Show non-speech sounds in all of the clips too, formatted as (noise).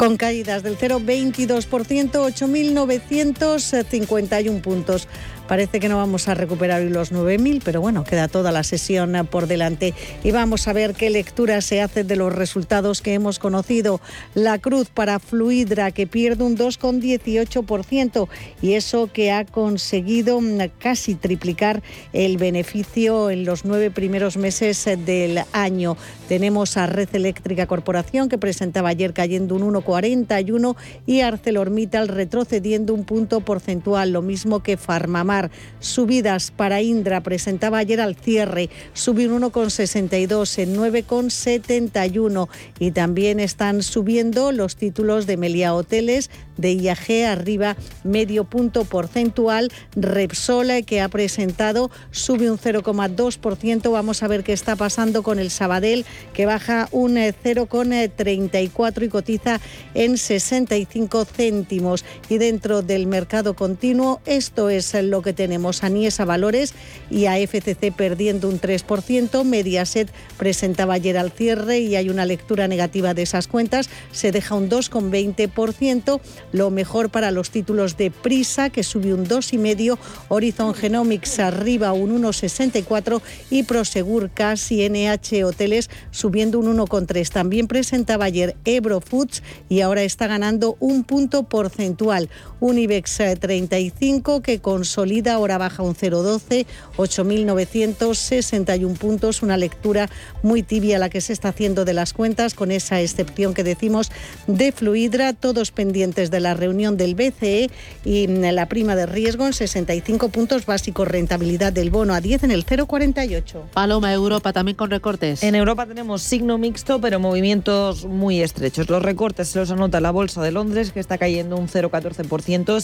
Con caídas del 0,22%, 8.951 puntos. Parece que no vamos a recuperar los 9.000, pero bueno, queda toda la sesión por delante. Y vamos a ver qué lectura se hace de los resultados que hemos conocido. La cruz para Fluidra, que pierde un 2,18%, y eso que ha conseguido casi triplicar el beneficio en los nueve primeros meses del año. Tenemos a Red Eléctrica Corporación, que presentaba ayer cayendo un 1,41, y ArcelorMittal retrocediendo un punto porcentual, lo mismo que Farmamar Subidas para Indra presentaba ayer al cierre, subió un 1,62 en 9,71 y también están subiendo los títulos de Melia Hoteles, de IAG arriba medio punto porcentual. Repsol que ha presentado sube un 0,2%. Vamos a ver qué está pasando con el Sabadell que baja un 0,34 y cotiza en 65 céntimos. Y dentro del mercado continuo, esto es lo que tenemos. Aniesa Valores y a FCC perdiendo un 3%. Mediaset presentaba ayer al cierre y hay una lectura negativa de esas cuentas. Se deja un 2,20%. Lo mejor para los títulos de Prisa, que sube un 2,5%, Horizon Genomics arriba un 1,64% y Prosegur Casi NH Hoteles subiendo un 1,3%. También presentaba ayer Ebro Foods y ahora está ganando un punto porcentual. Unibex 35 eh, que consolida, ahora baja un 0,12, 8.961 puntos, una lectura muy tibia la que se está haciendo de las cuentas, con esa excepción que decimos de Fluidra, todos pendientes de la reunión del BCE y la prima de riesgo en 65 puntos básicos, rentabilidad del bono a 10 en el 0,48. Paloma, Europa también con recortes. En Europa tenemos signo mixto, pero movimientos muy estrechos. Los recortes se los anota la Bolsa de Londres, que está cayendo un 0,14%,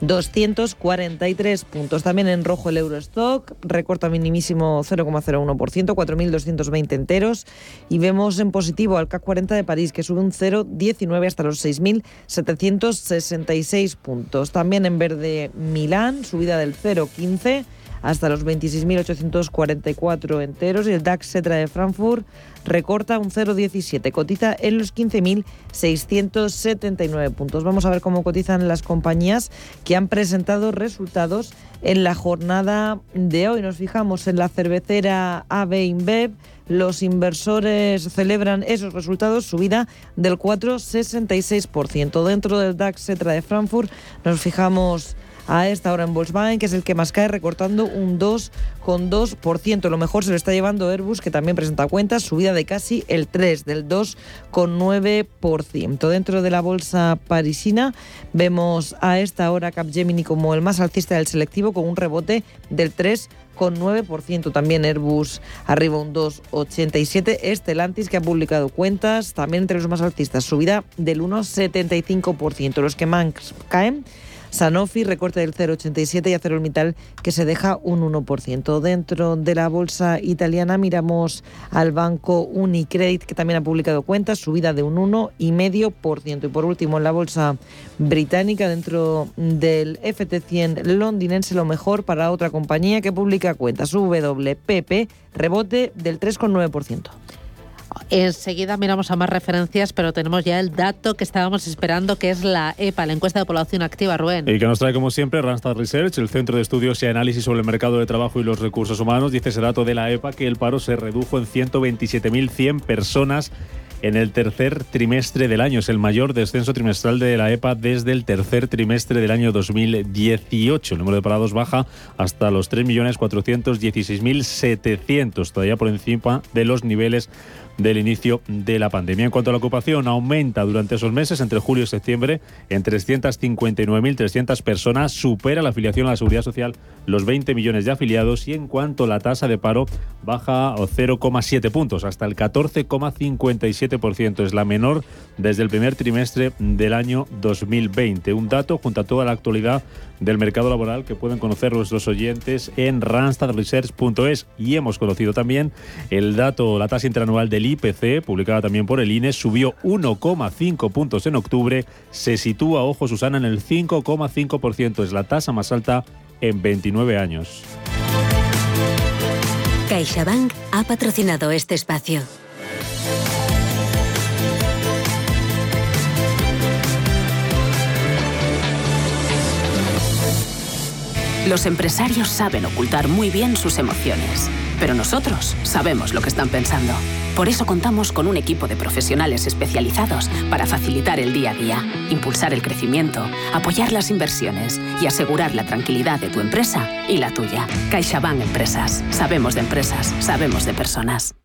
7.243 puntos. También en rojo el Eurostock, recorta minimísimo 0,01%, 4.220 enteros. Y vemos en positivo al CAC 40 de París, que sube un 0,19 hasta los 6.700 766 puntos. También en verde Milán, subida del 0,15 hasta los 26.844 enteros y el DAX Setra de Frankfurt recorta un 0,17, cotiza en los 15.679 puntos. Vamos a ver cómo cotizan las compañías que han presentado resultados en la jornada de hoy. Nos fijamos en la cervecera AB InBev los inversores celebran esos resultados, subida del 4,66%. Dentro del DAX Setra de Frankfurt nos fijamos a esta hora en Volkswagen, que es el que más cae, recortando un 2,2%. Lo mejor se lo está llevando Airbus, que también presenta cuentas, subida de casi el 3, del 2,9%. Dentro de la bolsa parisina vemos a esta hora Capgemini como el más alcista del selectivo, con un rebote del 3%. 9%. También Airbus arriba un 2,87%. Estelantis que ha publicado cuentas, también entre los más altistas, subida del 1,75%. Los que más caen Sanofi recorte del 0,87 y ArcelorMittal que se deja un 1%. Dentro de la bolsa italiana miramos al banco Unicredit que también ha publicado cuentas, subida de un 1,5%. Y por último en la bolsa británica dentro del FT100 londinense lo mejor para otra compañía que publica cuentas WPP rebote del 3,9%. Enseguida miramos a más referencias, pero tenemos ya el dato que estábamos esperando, que es la EPA, la encuesta de población activa, Rubén. Y que nos trae, como siempre, Randstad Research, el Centro de Estudios y Análisis sobre el Mercado de Trabajo y los Recursos Humanos. Dice ese dato de la EPA que el paro se redujo en 127.100 personas en el tercer trimestre del año. Es el mayor descenso trimestral de la EPA desde el tercer trimestre del año 2018. El número de parados baja hasta los 3.416.700, todavía por encima de los niveles del inicio de la pandemia. En cuanto a la ocupación, aumenta durante esos meses, entre julio y septiembre, en 359.300 personas, supera la afiliación a la Seguridad Social los 20 millones de afiliados y en cuanto a la tasa de paro baja 0,7 puntos hasta el 14,57%. Es la menor desde el primer trimestre del año 2020. Un dato junto a toda la actualidad del mercado laboral que pueden conocer nuestros oyentes en randstadresearch.es y hemos conocido también el dato, la tasa interanual del IPC, publicada también por el INE, subió 1,5 puntos en octubre, se sitúa, ojo Susana, en el 5,5%, es la tasa más alta en 29 años. CaixaBank ha patrocinado este espacio. Los empresarios saben ocultar muy bien sus emociones, pero nosotros sabemos lo que están pensando. Por eso contamos con un equipo de profesionales especializados para facilitar el día a día, impulsar el crecimiento, apoyar las inversiones y asegurar la tranquilidad de tu empresa y la tuya. CaixaBank Empresas. Sabemos de empresas, sabemos de personas.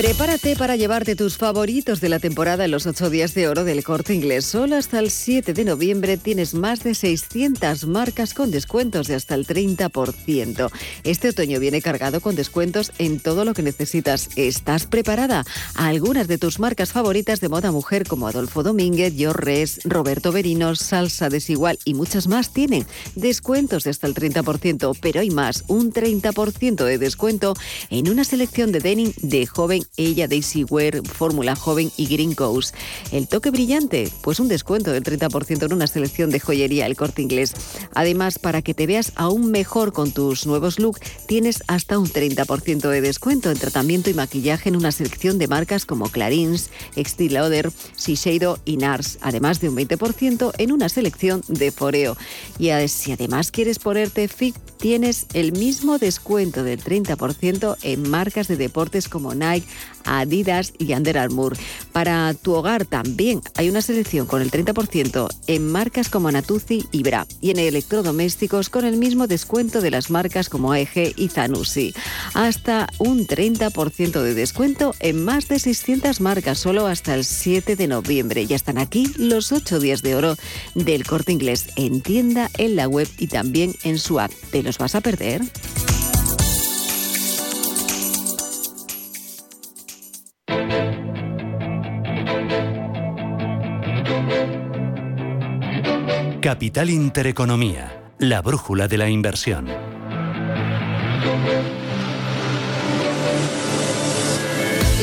Prepárate para llevarte tus favoritos de la temporada en los 8 días de oro del corte inglés. Solo hasta el 7 de noviembre tienes más de 600 marcas con descuentos de hasta el 30%. Este otoño viene cargado con descuentos en todo lo que necesitas. ¿Estás preparada? Algunas de tus marcas favoritas de moda mujer como Adolfo Domínguez, Yorres, Roberto Berino, Salsa Desigual y muchas más tienen descuentos de hasta el 30%, pero hay más, un 30% de descuento en una selección de denim de joven ella, Daisy Wear, Fórmula Joven y Green Coast. El toque brillante, pues un descuento del 30% en una selección de joyería El Corte Inglés. Además, para que te veas aún mejor con tus nuevos looks, tienes hasta un 30% de descuento en tratamiento y maquillaje en una selección de marcas como Clarins, Estee Lauder, Shiseido y NARS, además de un 20% en una selección de Foreo. Y si además quieres ponerte fit, tienes el mismo descuento del 30% en marcas de deportes como Nike, Adidas y Under Armour. Para tu hogar también hay una selección con el 30% en marcas como Natuzzi y Bra y en electrodomésticos con el mismo descuento de las marcas como AEG y Zanussi. Hasta un 30% de descuento en más de 600 marcas solo hasta el 7 de noviembre. Ya están aquí los 8 días de oro del corte inglés en tienda, en la web y también en su app. ¿Te los vas a perder? Capital Intereconomía, la brújula de la inversión.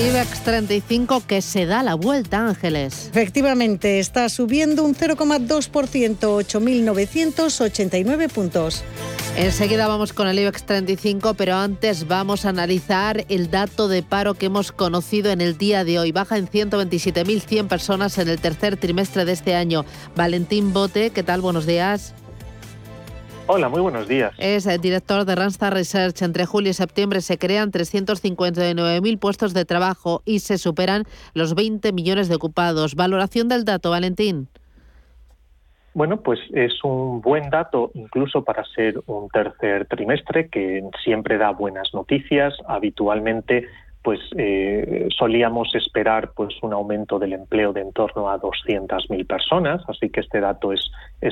IBEX 35 que se da la vuelta, Ángeles. Efectivamente, está subiendo un 0,2%, 8.989 puntos. Enseguida vamos con el IBEX 35, pero antes vamos a analizar el dato de paro que hemos conocido en el día de hoy. Baja en 127.100 personas en el tercer trimestre de este año. Valentín Bote, ¿qué tal? Buenos días. Hola, muy buenos días. Es el director de Randstad Research. Entre julio y septiembre se crean 359.000 puestos de trabajo y se superan los 20 millones de ocupados. Valoración del dato, Valentín. Bueno, pues es un buen dato incluso para ser un tercer trimestre que siempre da buenas noticias. Habitualmente pues eh, solíamos esperar pues un aumento del empleo de en torno a 200.000 personas, así que este dato es,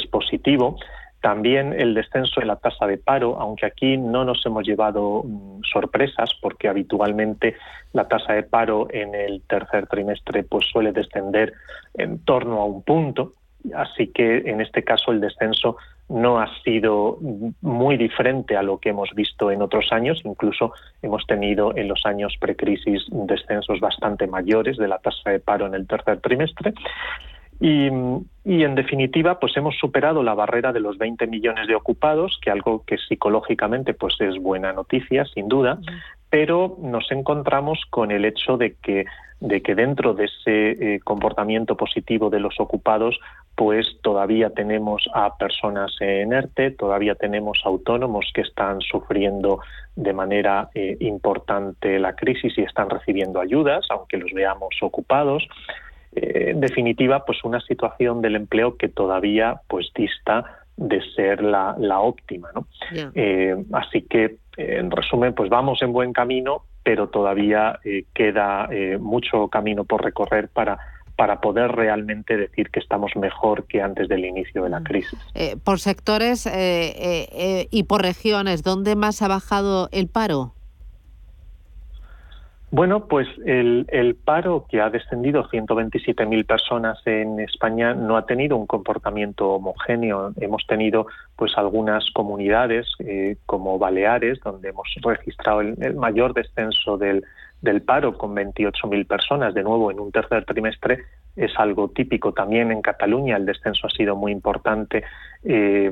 positivo. También el descenso de la tasa de paro, aunque aquí no nos hemos llevado mm, sorpresas, porque habitualmente la tasa de paro en el tercer trimestre pues suele descender en torno a un punto, Así que en este caso el descenso no ha sido muy diferente a lo que hemos visto en otros años. Incluso hemos tenido en los años precrisis descensos bastante mayores de la tasa de paro en el tercer trimestre. Y, en definitiva, pues hemos superado la barrera de los 20 millones de ocupados, que algo que psicológicamente pues es buena noticia, sin duda, pero nos encontramos con el hecho de que de que dentro de ese eh, comportamiento positivo de los ocupados, pues todavía tenemos a personas en ERTE, todavía tenemos autónomos que están sufriendo de manera eh, importante la crisis y están recibiendo ayudas, aunque los veamos ocupados. eh, en definitiva, pues una situación del empleo que todavía pues dista de ser la, óptima. ¿no? Así que, en resumen, pues vamos en buen camino, pero todavía queda mucho camino por recorrer para para poder realmente decir que estamos mejor que antes del inicio de la mm. crisis. por sectores y por regiones, ¿dónde más ha bajado el paro? Bueno, pues el, paro que ha descendido 127.000 personas en España no ha tenido un comportamiento homogéneo. Hemos tenido pues algunas comunidades eh, como Baleares, donde hemos registrado el, mayor descenso del, paro con 28.000 personas. De nuevo, en un tercer trimestre es algo típico. También en Cataluña el descenso ha sido muy importante, eh,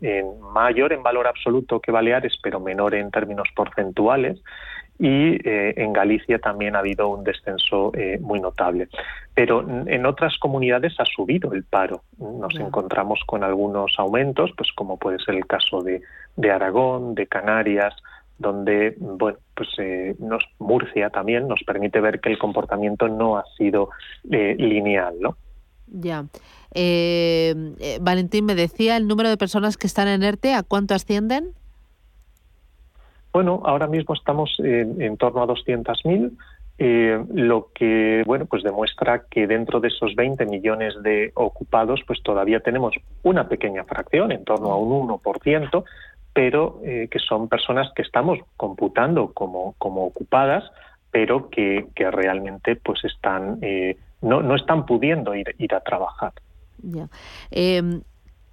en mayor en valor absoluto que Baleares, pero menor en términos porcentuales y eh, en Galicia también ha habido un descenso eh, muy notable. Pero en otras comunidades ha subido el paro. Nos encontramos con algunos aumentos, pues como puede ser el caso de, Aragón, de Canarias, donde bueno pues eh, nos, Murcia también nos permite ver que el comportamiento no ha sido lineal, ¿no? Ya. Valentín me decía el número de personas que están en ERTE, ¿a cuánto ascienden? Bueno, ahora mismo estamos en, torno a 200.000, eh, lo que bueno pues demuestra que dentro de esos 20 millones de ocupados, pues todavía tenemos una pequeña fracción, en torno a un 1%, pero eh, que son personas que estamos computando como, como ocupadas, pero que, realmente pues están eh, no, no están pudiendo ir, ir a trabajar. Em,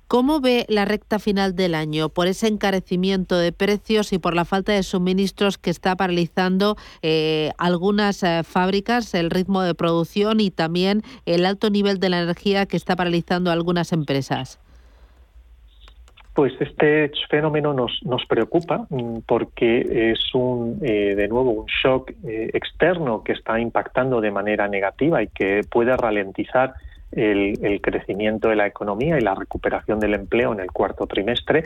¿Cómo ve la recta final del año por ese encarecimiento de precios y por la falta de suministros que está paralizando eh, algunas eh, fábricas, el ritmo de producción y también el alto nivel de la energía que está paralizando algunas empresas? Pues este fenómeno nos, nos preocupa mm, porque es un, eh, de nuevo un shock externo que está impactando de manera negativa y que puede ralentizar el, crecimiento de la economía y la recuperación del empleo en el cuarto trimestre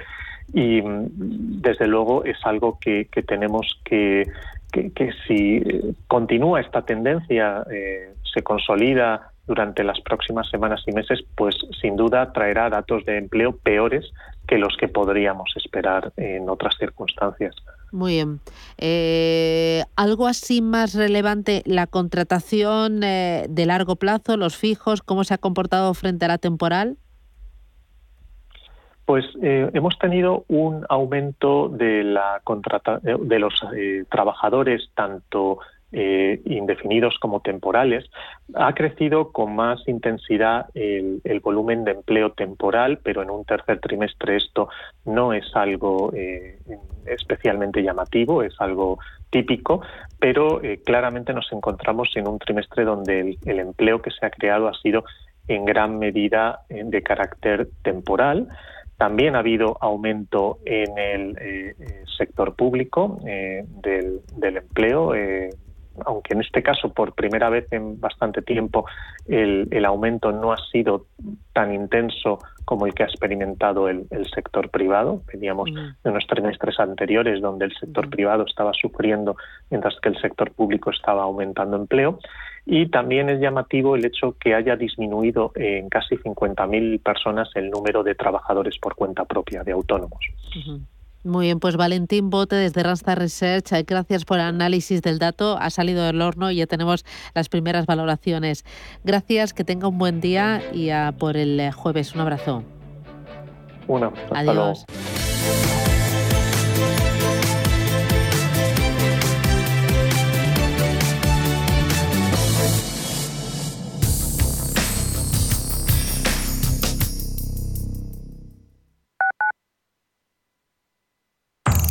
y mm, desde luego es algo que, tenemos que, que, si continúa esta tendencia, eh, se consolida durante las próximas semanas y meses, pues sin duda traerá datos de empleo peores que los que podríamos esperar en otras circunstancias. Muy bien. Eh, ¿Algo así más relevante, la contratación eh, de largo plazo, los fijos, cómo se ha comportado frente a la temporal? Pues eh, hemos tenido un aumento de la contrata de los trabajadores tanto eh, indefinidos como temporales, ha crecido con más intensidad el, volumen de empleo temporal, pero en un tercer trimestre esto no es algo eh, especialmente llamativo, es algo típico, pero eh, claramente nos encontramos en un trimestre donde el, empleo que se ha creado ha sido en gran medida de carácter temporal. También ha habido aumento en el sector público del, empleo, aunque en este caso por primera vez en bastante tiempo el, aumento no ha sido tan intenso como el que ha experimentado el, sector privado. Veníamos de unos trimestres anteriores donde el sector mm. privado estaba sufriendo mientras que el sector público estaba aumentando empleo. Y también es llamativo el hecho que haya disminuido en casi 50.000 personas el número de trabajadores por cuenta propia, de autónomos. Muy bien, pues Valentín Bote desde Rasta Research, eh, gracias por el análisis del dato. Ha salido del horno y ya tenemos las primeras valoraciones. Gracias, que tenga un buen día y a por el eh, jueves. Un abrazo. Un Adiós.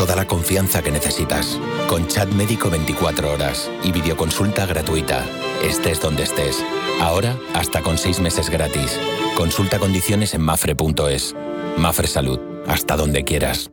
Toda la confianza que necesitas. Con chat médico 24 horas y videoconsulta gratuita. Estés donde estés. Ahora hasta con 6 meses gratis. Consulta condiciones en mafre.es. Mafre Salud. Hasta donde quieras.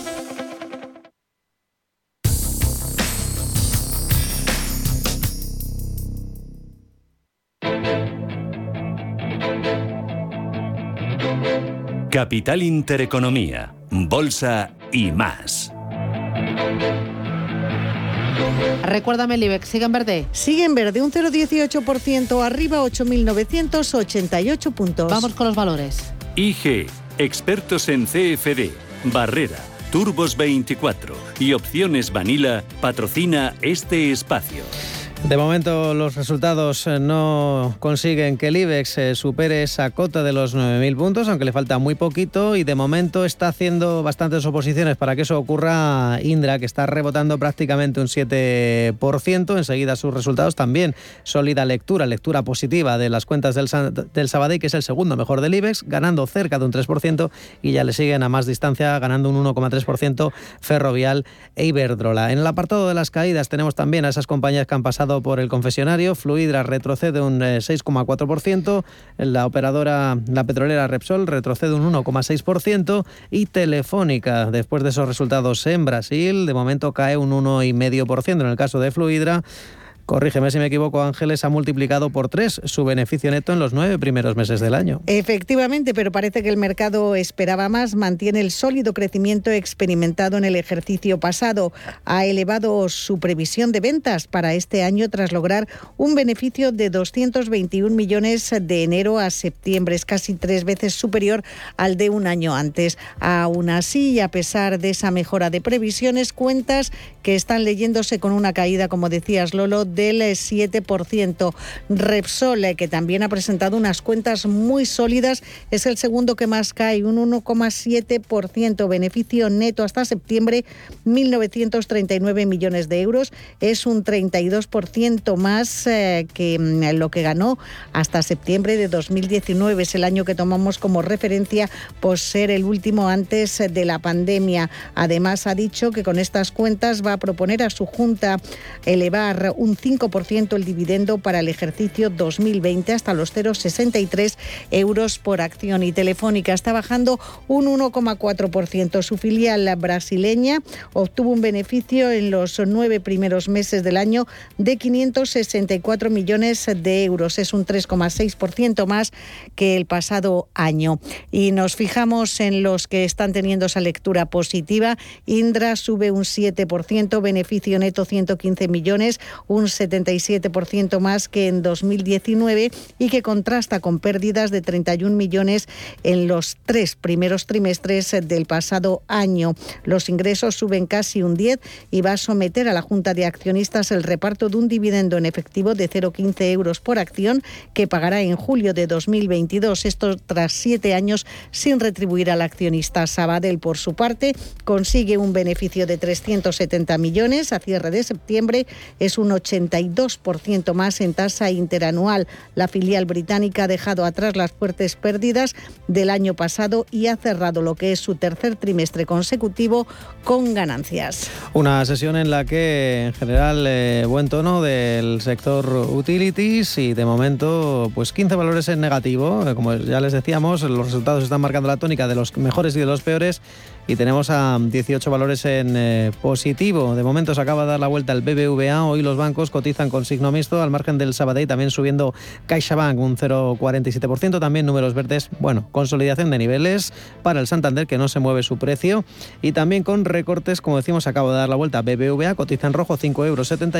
Capital Intereconomía, Bolsa y más. Recuérdame el IBEX, ¿sigue en verde? Sigue en verde, un 0,18%, arriba 8.988 puntos. Vamos con los valores. IG, expertos en CFD, Barrera, Turbos 24 y Opciones Vanilla patrocina este espacio. De momento los resultados eh, no consiguen que el IBEX eh, supere esa cota de los 9.000 puntos, aunque le falta muy poquito y de momento está haciendo bastantes oposiciones para que eso ocurra Indra, que está rebotando prácticamente un 7%. Enseguida sus resultados también sólida lectura, lectura positiva de las cuentas del, del Sabadell, que es el segundo mejor del IBEX, ganando cerca de un 3% y ya le siguen a más distancia ganando un 1,3% Ferrovial e Iberdrola. En el apartado de las caídas tenemos también a esas compañías que han pasado por el confesionario. Fluidra retrocede un 6,4%. Eh, la operadora, la petrolera Repsol, retrocede un 1,6%. Y Telefónica, después de esos resultados en Brasil, de momento cae un 1,5%. En el caso de Fluidra, Corrígeme si me equivoco, Ángeles ha multiplicado por tres su beneficio neto en los nueve primeros meses del año. Efectivamente, pero parece que el mercado esperaba más, mantiene el sólido crecimiento experimentado en el ejercicio pasado. Ha elevado su previsión de ventas para este año tras lograr un beneficio de 221 millones de enero a septiembre. Es casi tres veces superior al de un año antes. Aún así, y a pesar de esa mejora de previsiones, cuentas que están leyéndose con una caída, como decías Lolo, del 7%. Repsol, eh, que también ha presentado unas cuentas muy sólidas, es el segundo que más cae, un 1,7%. Beneficio neto hasta septiembre, 1.939 millones de euros. Es un 32% más eh, que mm, lo que ganó hasta septiembre de 2019. Es el año que tomamos como referencia por ser el último antes de la pandemia. Además, ha dicho que con estas cuentas va a proponer a su Junta elevar un 5% el dividendo para el ejercicio 2020 hasta los 0,63 euros por acción. Y Telefónica está bajando un 1,4%. Su filial brasileña obtuvo un beneficio en los nueve primeros meses del año de 564 millones de euros. Es un 3,6% más que el pasado año. Y nos fijamos en los que están teniendo esa lectura positiva. Indra sube un 7%, beneficio neto 115 millones, un 77% más que en 2019 y que contrasta con pérdidas de 31 millones en los tres primeros trimestres del pasado año. Los ingresos suben casi un 10 y va a someter a la Junta de Accionistas el reparto de un dividendo en efectivo de 0,15 euros por acción que pagará en julio de 2022. Esto tras siete años sin retribuir al accionista. Sabadell, por su parte, consigue un beneficio de 370 millones a cierre de septiembre. Es un 80 72% más en tasa interanual. La filial británica ha dejado atrás las fuertes pérdidas del año pasado y ha cerrado lo que es su tercer trimestre consecutivo con ganancias. Una sesión en la que en general eh, buen tono del sector utilities y de momento pues 15 valores en negativo. Eh, como ya les decíamos, los resultados están marcando la tónica de los mejores y de los peores y tenemos a 18 valores en eh, positivo. De momento se acaba de dar la vuelta el BBVA. Hoy los bancos cotizan con signo mixto al margen del Sabadell, también subiendo CaixaBank un 0,47%. También números verdes, bueno, consolidación de niveles para el Santander que no se mueve su precio y también con recortes, como decimos, acaba de dar la vuelta BBVA, cotiza en rojo 5,71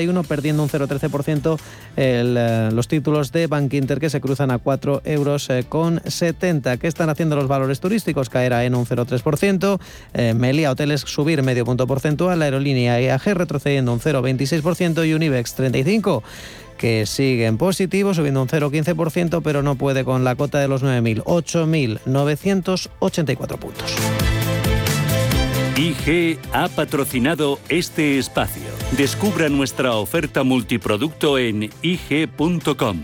euros, perdiendo un 0,13% eh, los títulos de Bank Inter que se cruzan a 4,70 euros eh, con 70. ¿Qué están haciendo los valores turísticos? Caerá en un 0,3%. Eh, Melia Hoteles subir medio punto porcentual, la aerolínea IAG retrocediendo un 0,26% y Unibex 35 que sigue en positivo, subiendo un 0,15%, pero no puede con la cota de los 9.000, 8.984 puntos. IG ha patrocinado este espacio. Descubra nuestra oferta multiproducto en IG.com.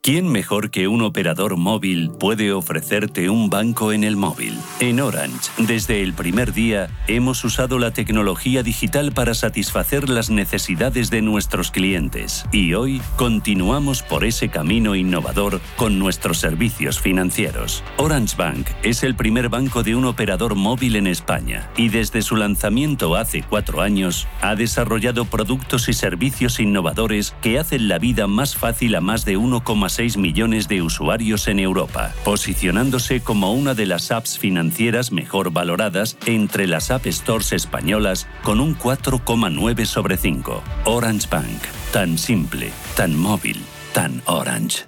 ¿Quién mejor que un operador móvil puede ofrecerte un banco en el móvil? En Orange, desde el primer día, hemos usado la tecnología digital para satisfacer las necesidades de nuestros clientes y hoy continuamos por ese camino innovador con nuestros servicios financieros. Orange Bank es el primer banco de un operador móvil en España y desde su lanzamiento hace cuatro años ha desarrollado productos y servicios innovadores que hacen la vida más fácil a más de 1,6 6 millones de usuarios en Europa, posicionándose como una de las apps financieras mejor valoradas entre las App Stores españolas con un 4,9 sobre 5. Orange Bank, tan simple, tan móvil, tan orange.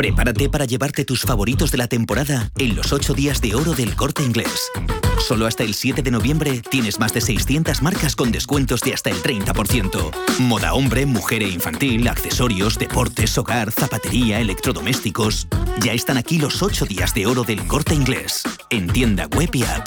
Prepárate para llevarte tus favoritos de la temporada en los 8 días de oro del corte inglés. Solo hasta el 7 de noviembre tienes más de 600 marcas con descuentos de hasta el 30%. Moda hombre, mujer e infantil, accesorios, deportes, hogar, zapatería, electrodomésticos. Ya están aquí los 8 días de oro del corte inglés. En tienda web y app.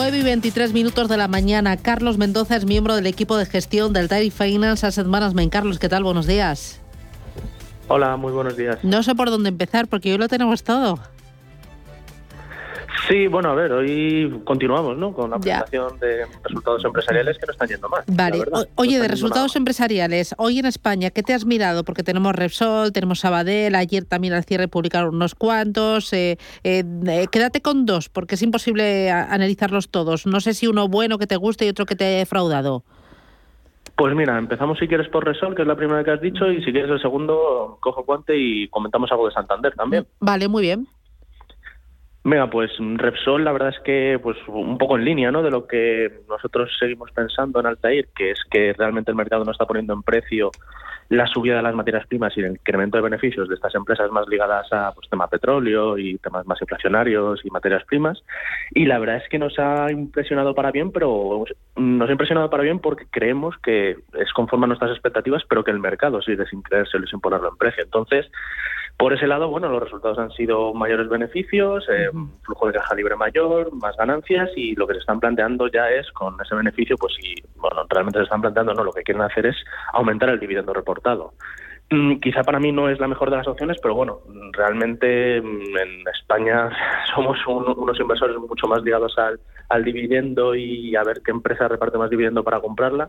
Nueve y 23 minutos de la mañana. Carlos Mendoza es miembro del equipo de gestión del Dairy Finance Asset Management. Carlos, ¿qué tal? Buenos días. Hola, muy buenos días. No sé por dónde empezar porque hoy lo tenemos todo. Sí, bueno, a ver, hoy continuamos, ¿no? Con la presentación de resultados empresariales que no están yendo mal. Vale, oye, de resultados empresariales, hoy en España, ¿qué te has mirado? Porque tenemos Repsol, tenemos Sabadell, ayer también al cierre publicaron unos cuantos. Eh, eh, eh, quédate con dos, porque es imposible analizarlos todos. No sé si uno bueno que te guste y otro que te haya defraudado. Pues mira, empezamos si quieres por Repsol, que es la primera que has dicho, y si quieres el segundo, cojo guante y comentamos algo de Santander también. Vale, muy bien. Venga, pues Repsol la verdad es que pues un poco en línea ¿no? de lo que nosotros seguimos pensando en Altair, que es que realmente el mercado no está poniendo en precio la subida de las materias primas y el incremento de beneficios de estas empresas más ligadas a pues, tema petróleo y temas más inflacionarios y materias primas. Y la verdad es que nos ha impresionado para bien, pero nos ha impresionado para bien porque creemos que es conforme a nuestras expectativas, pero que el mercado sigue sin creerse sin ponerlo en precio. Entonces, por ese lado, bueno, los resultados han sido mayores beneficios, eh, flujo de caja libre mayor, más ganancias y lo que se están planteando ya es con ese beneficio, pues si, bueno, realmente se están planteando, no, lo que quieren hacer es aumentar el dividendo reportado. Mm, quizá para mí no es la mejor de las opciones, pero bueno, realmente mm, en España (laughs) somos unos inversores mucho más ligados al, al dividendo y a ver qué empresa reparte más dividendo para comprarla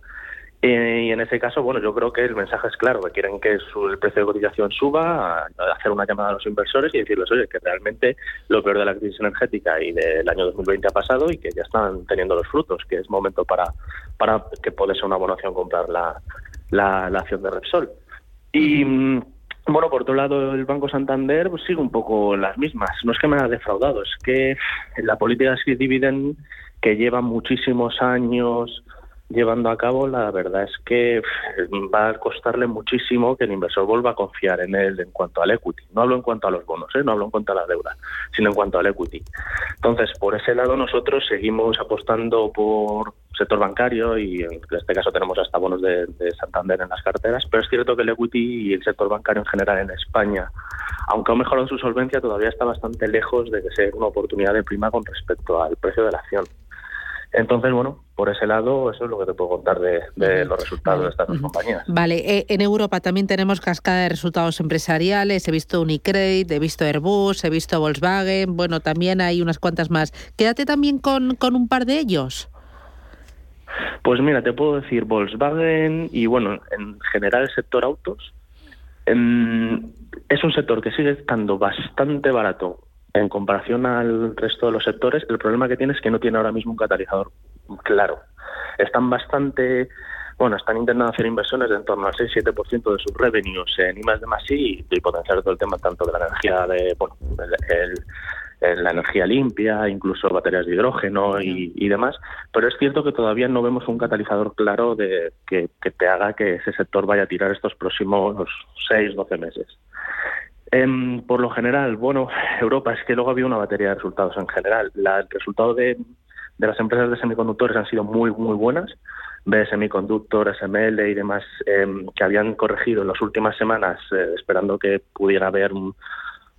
eh, y en ese caso, bueno, yo creo que el mensaje es claro, que quieren que el precio de cotización suba, hacer una llamada a los inversores y decirles, oye, que realmente lo peor de la crisis energética y del año 2020 ha pasado y que ya están teniendo los frutos, que es momento para, para que puede ser una buena opción comprar la, la, acción de Repsol. Y mm, bueno, por otro lado, el Banco Santander pues, sigue un poco las mismas. No es que me haya defraudado, es que la política de dividend que lleva muchísimos años llevando a cabo, la verdad es que va a costarle muchísimo que el inversor vuelva a confiar en él en cuanto al equity. No hablo en cuanto a los bonos, ¿eh? no hablo en cuanto a la deuda, sino en cuanto al equity. Entonces, por ese lado, nosotros seguimos apostando por sector bancario y en este caso tenemos hasta bonos de, de Santander en las carteras, pero es cierto que el equity y el sector bancario en general en España, aunque ha mejorado su solvencia, todavía está bastante lejos de ser una oportunidad de prima con respecto al precio de la acción. Entonces, bueno, por ese lado, eso es lo que te puedo contar de, los resultados de estas dos compañías. Vale, eh, en Europa también tenemos cascada de resultados empresariales. He visto Unicredit, he visto Airbus, he visto Volkswagen. Bueno, también hay unas cuantas más. Quédate también con, con un par de ellos. Pues mira, te puedo decir Volkswagen y bueno, en general el sector autos. Em, es un sector que sigue estando bastante barato en comparación al resto de los sectores, el problema que tiene es que no tiene ahora mismo un catalizador claro. Están bastante, bueno, están intentando hacer inversiones de en torno al 6-7% de sus revenues en I más de más y, y potenciar todo el tema tanto de la energía de, bueno, la energía limpia, incluso baterías de hidrógeno y, demás, pero es cierto que todavía no vemos un catalizador claro de que, que te haga que ese sector vaya a tirar estos próximos 6-12 meses. Em, por lo general, bueno, Europa es que luego había una batería de resultados en general. el resultado de, las empresas de semiconductores han sido muy, muy buenas. B Semiconductor, SML y demás, em, que habían corregido en las últimas semanas, eh, esperando que pudiera haber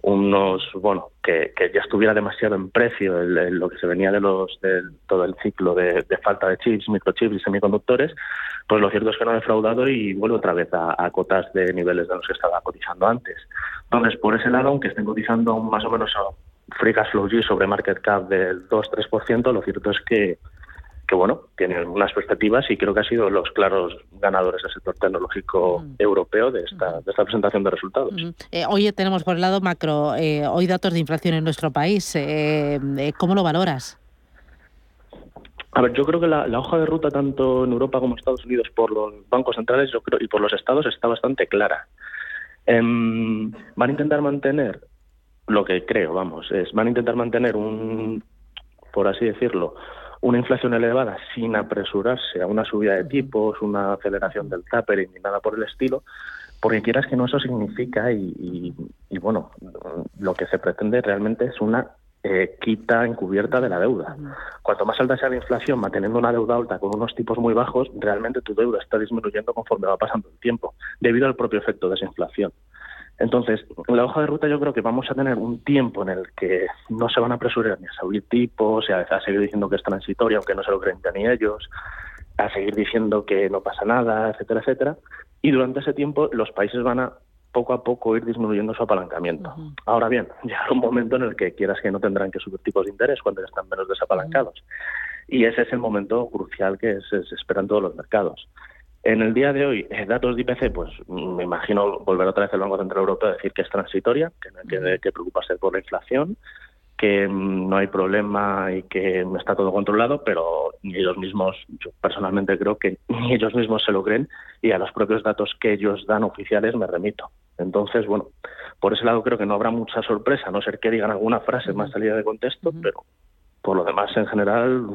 unos, bueno, que, ya estuviera demasiado en precio lo que se venía de los de todo el ciclo de, falta de chips, microchips y semiconductores, pues lo cierto es que no ha defraudado y vuelve otra vez a, cotas de niveles de los que estaba cotizando antes. Entonces, por ese lado, aunque estén cotizando más o menos a free cash flow sobre market cap del 2-3%, lo cierto es que que bueno, tienen unas perspectivas y creo que ha sido los claros ganadores del sector tecnológico europeo de esta, de esta presentación de resultados. Eh, hoy tenemos por el lado macro, eh, hoy datos de inflación en nuestro país. Eh, ¿Cómo lo valoras? A ver, yo creo que la, hoja de ruta tanto en Europa como en Estados Unidos por los bancos centrales yo creo, y por los estados está bastante clara. Em, van a intentar mantener lo que creo, vamos, es van a intentar mantener un, por así decirlo, una inflación elevada sin apresurarse a una subida de tipos, una aceleración del tapering ni nada por el estilo, porque quieras que no eso significa y, bueno, lo que se pretende realmente es una eh, quita encubierta de la deuda. Cuanto más alta sea la inflación, manteniendo una deuda alta con unos tipos muy bajos, realmente tu deuda está disminuyendo conforme va pasando el tiempo, debido al propio efecto de esa inflación. Entonces, en la hoja de ruta yo creo que vamos a tener un tiempo en el que no se van a apresurar ni a subir tipos, a, a seguir diciendo que es transitorio, aunque no se lo creen ni ellos, a seguir diciendo que no pasa nada, etcétera, etcétera. Y durante ese tiempo los países van a poco a poco ir disminuyendo su apalancamiento. Ahora bien, (laughs) llegará un momento en el que quieras que no tendrán que subir tipos de interés cuando ya están menos desapalancados. Y ese es el momento crucial que se esperan todos los mercados. En el día de hoy, eh, datos de IPC, pues me imagino volver otra vez el Banco Central Europeo a decir que es transitoria, que no hay que, que preocuparse por la inflación, que mm, no hay problema y que está todo controlado, pero ni ellos mismos, yo personalmente creo que (laughs) ni ellos mismos se lo creen y a los propios datos que ellos dan oficiales me remito. Entonces, bueno, por ese lado creo que no habrá mucha sorpresa, a no ser que digan alguna frase más salida de contexto, pero por lo demás, en general,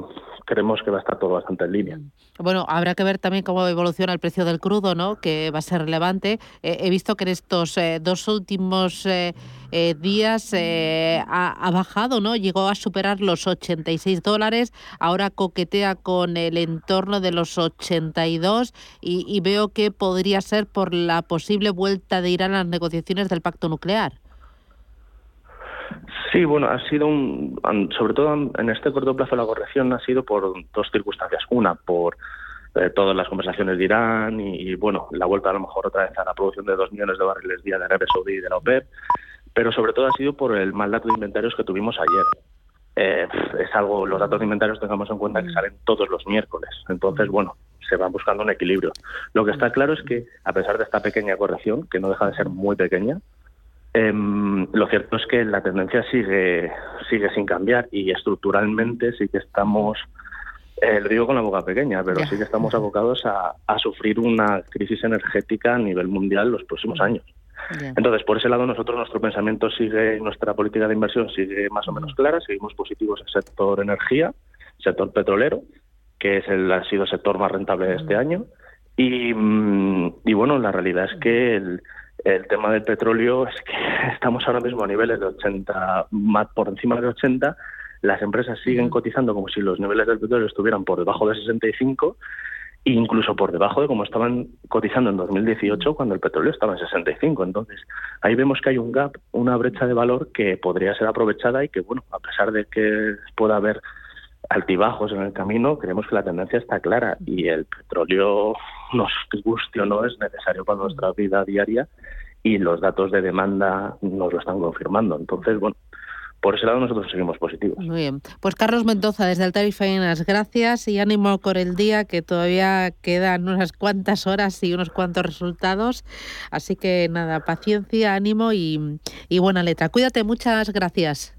creemos que va a estar todo bastante en línea. Bueno, habrá que ver también cómo evoluciona el precio del crudo, ¿no? Que va a ser relevante. Eh, he visto que en estos eh, dos últimos eh, días ha, bajado, ¿no? Llegó a superar los 86 dólares. Ahora coquetea con el entorno de los 82 y, y veo que podría ser por la posible vuelta de Irán a las negociaciones del pacto nuclear. Sí, bueno, ha sido un, sobre todo en este corto plazo la corrección ha sido por dos circunstancias. Una, por eh, todas las conversaciones de Irán y, bueno, la vuelta a lo mejor otra vez a la producción de dos millones de barriles día de Arabia Saudí y de la OPEP, pero sobre todo ha sido por el mal dato de inventarios que tuvimos ayer. Eh, es algo, los datos de inventarios tengamos en cuenta que salen todos los miércoles. Entonces, bueno, se va buscando un equilibrio. Lo que está claro es que, a pesar de esta pequeña corrección, que no deja de ser muy pequeña, Em, lo cierto es que la tendencia sigue, sigue sin cambiar y estructuralmente sí que estamos, eh, lo digo con la boca pequeña, pero sí que estamos abocados a, a, sufrir una crisis energética a nivel mundial los próximos años. Entonces, por ese lado, nosotros nuestro pensamiento sigue, nuestra política de inversión sigue más o menos clara, seguimos positivos en el sector energía, sector petrolero, que es el, ha sido el sector más rentable de este año. Y, mm, y bueno, la realidad es que el, el tema del petróleo es que (laughs) estamos ahora mismo a niveles de 80, más por encima de 80. Las empresas siguen cotizando como si los niveles del petróleo estuvieran por debajo de 65 e incluso por debajo de como estaban cotizando en 2018 cuando el petróleo estaba en 65. Entonces, ahí vemos que hay un gap, una brecha de valor que podría ser aprovechada y que, bueno, a pesar de que pueda haber altibajos en el camino, creemos que la tendencia está clara y el petróleo, nos guste o no, es necesario para nuestra vida diaria y los datos de demanda nos lo están confirmando. Entonces, bueno, por ese lado nosotros seguimos positivos. Muy bien. Pues Carlos Mendoza, desde Altar y gracias y ánimo por el día, que todavía quedan unas cuantas horas y unos cuantos resultados. Así que nada, paciencia, ánimo y, y buena letra. Cuídate, muchas gracias.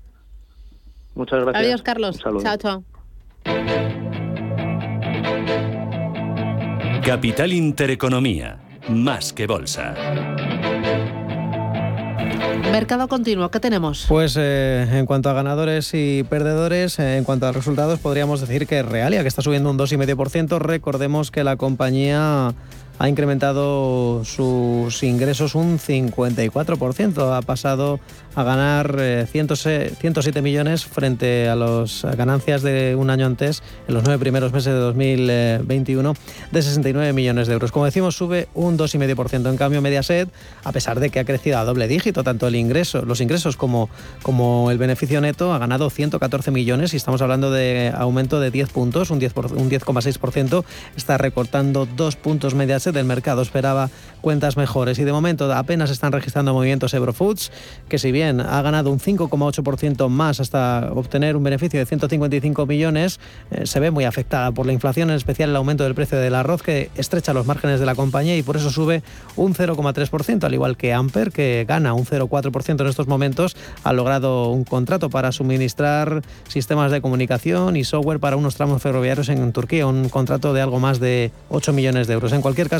Muchas gracias. Adiós, Carlos. Chao, chao. Capital Intereconomía, más que bolsa. Mercado continuo, ¿qué tenemos? Pues eh, en cuanto a ganadores y perdedores, eh, en cuanto a resultados, podríamos decir que Realia, que está subiendo un 2,5%, recordemos que la compañía ha incrementado sus ingresos un 54%, ha pasado a ganar 107 eh, millones frente a las ganancias de un año antes, en los nueve primeros meses de 2021, de 69 millones de euros. Como decimos, sube un 2,5%. En cambio, Mediaset, a pesar de que ha crecido a doble dígito, tanto el ingreso, los ingresos como, como el beneficio neto, ha ganado 114 millones y estamos hablando de aumento de 10 puntos, un 10,6%. está recortando dos puntos Mediaset del mercado. Esperaba cuentas mejores y de momento apenas están registrando movimientos Eurofoods, que si bien ha ganado un 5,8% más hasta obtener un beneficio de 155 millones, eh, se ve muy afectada por la inflación, en especial el aumento del precio del arroz que estrecha los márgenes de la compañía y por eso sube un 0,3%, al igual que Amper, que gana un 0,4% en estos momentos, ha logrado un contrato para suministrar sistemas de comunicación y software para unos tramos ferroviarios en Turquía, un contrato de algo más de 8 millones de euros. En cualquier caso,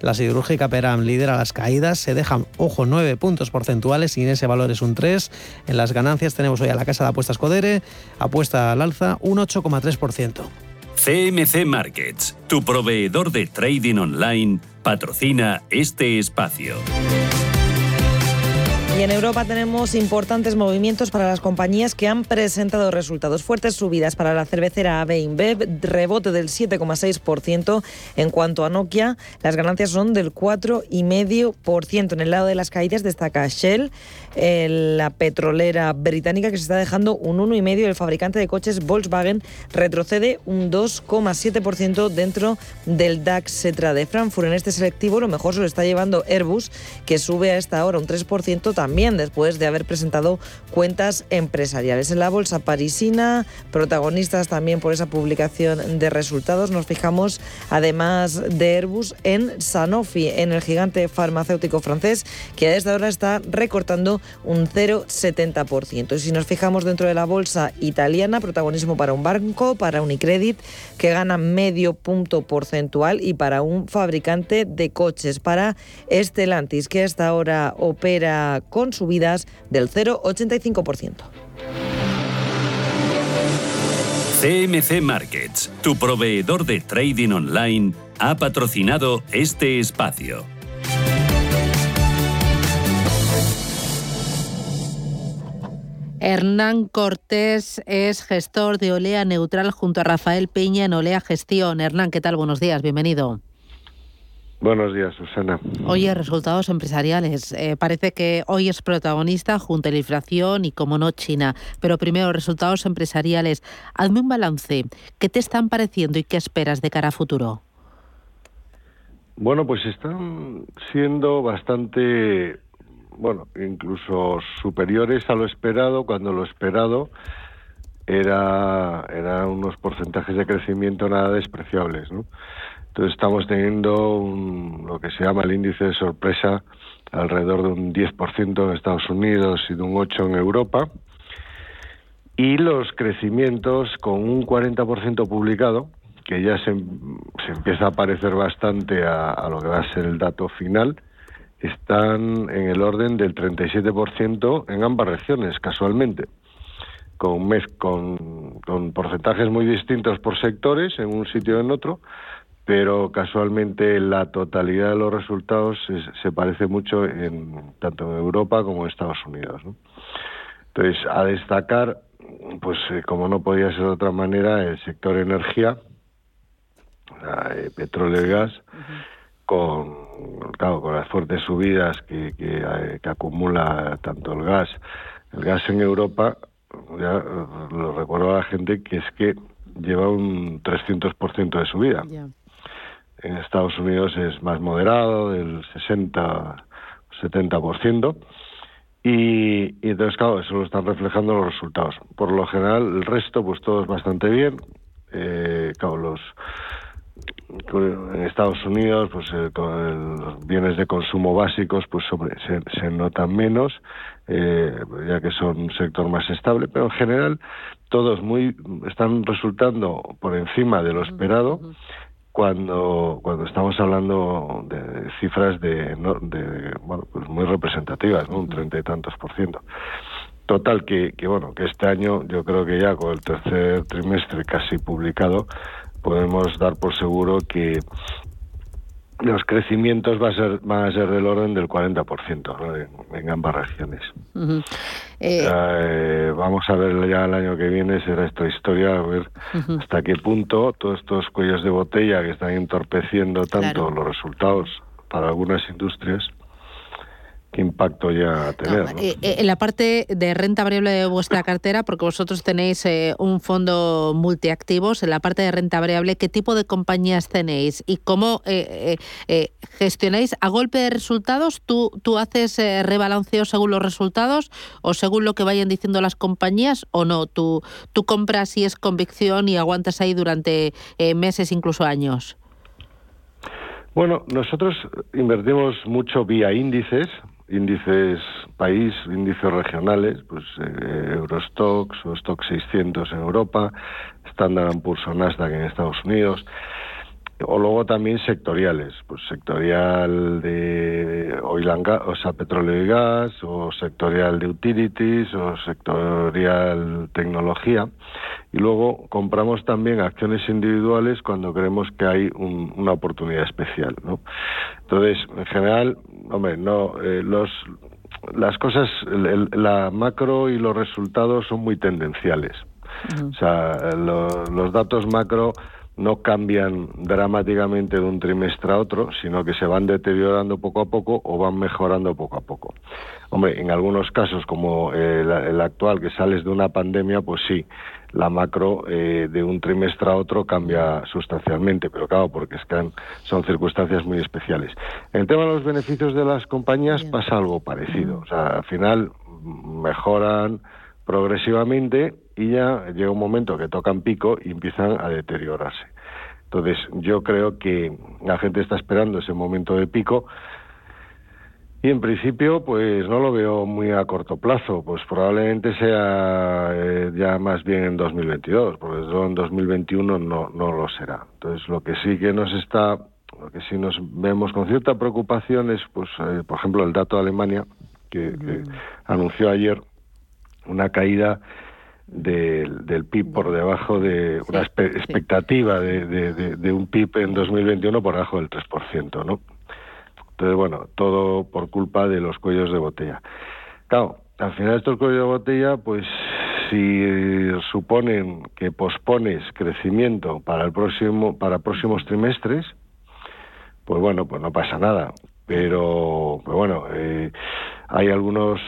la siderúrgica Peram lidera las caídas, se dejan, ojo, 9 puntos porcentuales y en ese valor es un 3. En las ganancias tenemos hoy a la Casa de Apuestas Codere, apuesta al alza un 8,3%. CMC Markets, tu proveedor de trading online, patrocina este espacio. Y en Europa tenemos importantes movimientos para las compañías que han presentado resultados. Fuertes subidas para la cervecera AB InBev, rebote del 7,6%. En cuanto a Nokia, las ganancias son del 4,5%. En el lado de las caídas destaca Shell, la petrolera británica que se está dejando un 1,5%. El fabricante de coches Volkswagen retrocede un 2,7% dentro del DAX Setra de Frankfurt. En este selectivo lo mejor se lo está llevando Airbus, que sube a esta hora un 3% también después de haber presentado cuentas empresariales. En la bolsa parisina, protagonistas también por esa publicación de resultados, nos fijamos además de Airbus en Sanofi, en el gigante farmacéutico francés, que a esta hora está recortando un 0,70%. Y si nos fijamos dentro de la bolsa italiana, protagonismo para un banco, para Unicredit, que gana medio punto porcentual, y para un fabricante de coches, para Estelantis, que hasta ahora opera con subidas del 0,85%. CMC Markets, tu proveedor de trading online, ha patrocinado este espacio. Hernán Cortés es gestor de Olea Neutral junto a Rafael Peña en Olea Gestión. Hernán, ¿qué tal? Buenos días, bienvenido. Buenos días, Susana. Oye, resultados empresariales. Eh, parece que hoy es protagonista junto a la inflación y, como no, China. Pero primero, resultados empresariales. Hazme un balance. ¿Qué te están pareciendo y qué esperas de cara a futuro? Bueno, pues están siendo bastante bueno, incluso superiores a lo esperado, cuando lo esperado era, era unos porcentajes de crecimiento nada despreciables. ¿no? Entonces estamos teniendo lo que se llama el índice de sorpresa alrededor de un 10% en Estados Unidos y de un 8% en Europa. Y los crecimientos con un 40% publicado, que ya se, se, empieza a parecer bastante a, a lo que va a ser el dato final, están en el orden del 37% en ambas regiones, casualmente, con, mes, con, con, porcentajes muy distintos por sectores en un sitio y en otro, pero casualmente la totalidad de los resultados se, se parece mucho en, tanto en Europa como en Estados Unidos. ¿no? Entonces, a destacar, pues eh, como no podía ser de otra manera, el sector energía, eh, petróleo y gas, con claro, con las fuertes subidas que, eh, que, acumula tanto el gas, el gas en Europa, ya lo recuerdo a la gente que es que lleva un 300% de subida. En Estados Unidos es más moderado, del 60, 70%. Y, y entonces, claro, eso lo están reflejando los resultados. Por lo general, el resto, pues todo es bastante bien. Eh, claro, los, en Estados Unidos pues eh, los bienes de consumo básicos pues sobre, se, notan menos eh, ya que son un sector más estable pero en general todos muy están resultando por encima de lo esperado cuando cuando estamos hablando de cifras de, de bueno pues muy representativas ¿no? un treinta y tantos por ciento. Total, que, que bueno, que este año yo creo que ya con el tercer trimestre casi publicado, podemos dar por seguro que los crecimientos va a ser, van a ser del orden del 40% en, ambas regiones. Eh, eh, vamos a ver ya el año que viene, será esta historia, a ver hasta qué punto todos estos cuellos de botella que están entorpeciendo tanto los resultados para algunas industrias, qué impacto ya tener. Eh, eh, en la parte de renta variable de vuestra cartera, porque vosotros tenéis eh, un fondo multiactivos, en la parte de renta variable, ¿qué tipo de compañías tenéis y cómo gestionáis a golpe de resultados? ¿Tú, tú haces rebalanceo según los resultados o según lo que vayan diciendo las compañías o no? ¿Tú, tú compras si es convicción y aguantas ahí durante meses, incluso años? Bueno, nosotros invertimos mucho vía índices, índices país, índices regionales, pues eh, Eurostox o Stock 600 en Europa, Standard Poor's o Nasdaq en Estados Unidos o luego también sectoriales, pues sectorial de oil and gas, o sea, petróleo y gas, o sectorial de utilities, o sectorial tecnología. Y luego compramos también acciones individuales cuando creemos que hay una oportunidad especial, ¿no? Entonces, en general, hombre, no, eh, los las cosas, la macro y los resultados son muy tendenciales. O sea, los datos macro no cambian dramáticamente de un trimestre a otro, sino que se van deteriorando poco a poco o van mejorando poco a poco. Hombre, en algunos casos, como el, actual, que sales de una pandemia, pues sí, la macro eh, de un trimestre a otro cambia sustancialmente, pero claro, porque es que son circunstancias muy especiales. En el tema de los beneficios de las compañías pasa algo parecido. O sea, al final mejoran progresivamente y ya llega un momento que tocan pico y empiezan a deteriorarse. Entonces, yo creo que la gente está esperando ese momento de pico y en principio, pues no lo veo muy a corto plazo, pues probablemente sea eh, ya más bien en 2022, porque en 2021 no, no lo será. Entonces, lo que sí que nos está, lo que sí nos vemos con cierta preocupación es, pues, eh, por ejemplo, el dato de Alemania, que, anunció ayer una caída del, del PIB por debajo de una expectativa de, de, un PIB en 2021 por debajo del 3%, ¿no? Entonces, bueno, todo por culpa de los cuellos de botella. Claro, al final estos cuellos de botella, pues si suponen que pospones crecimiento para el próximo para próximos trimestres, pues bueno, pues no pasa nada. Pero, bueno, eh, hay algunos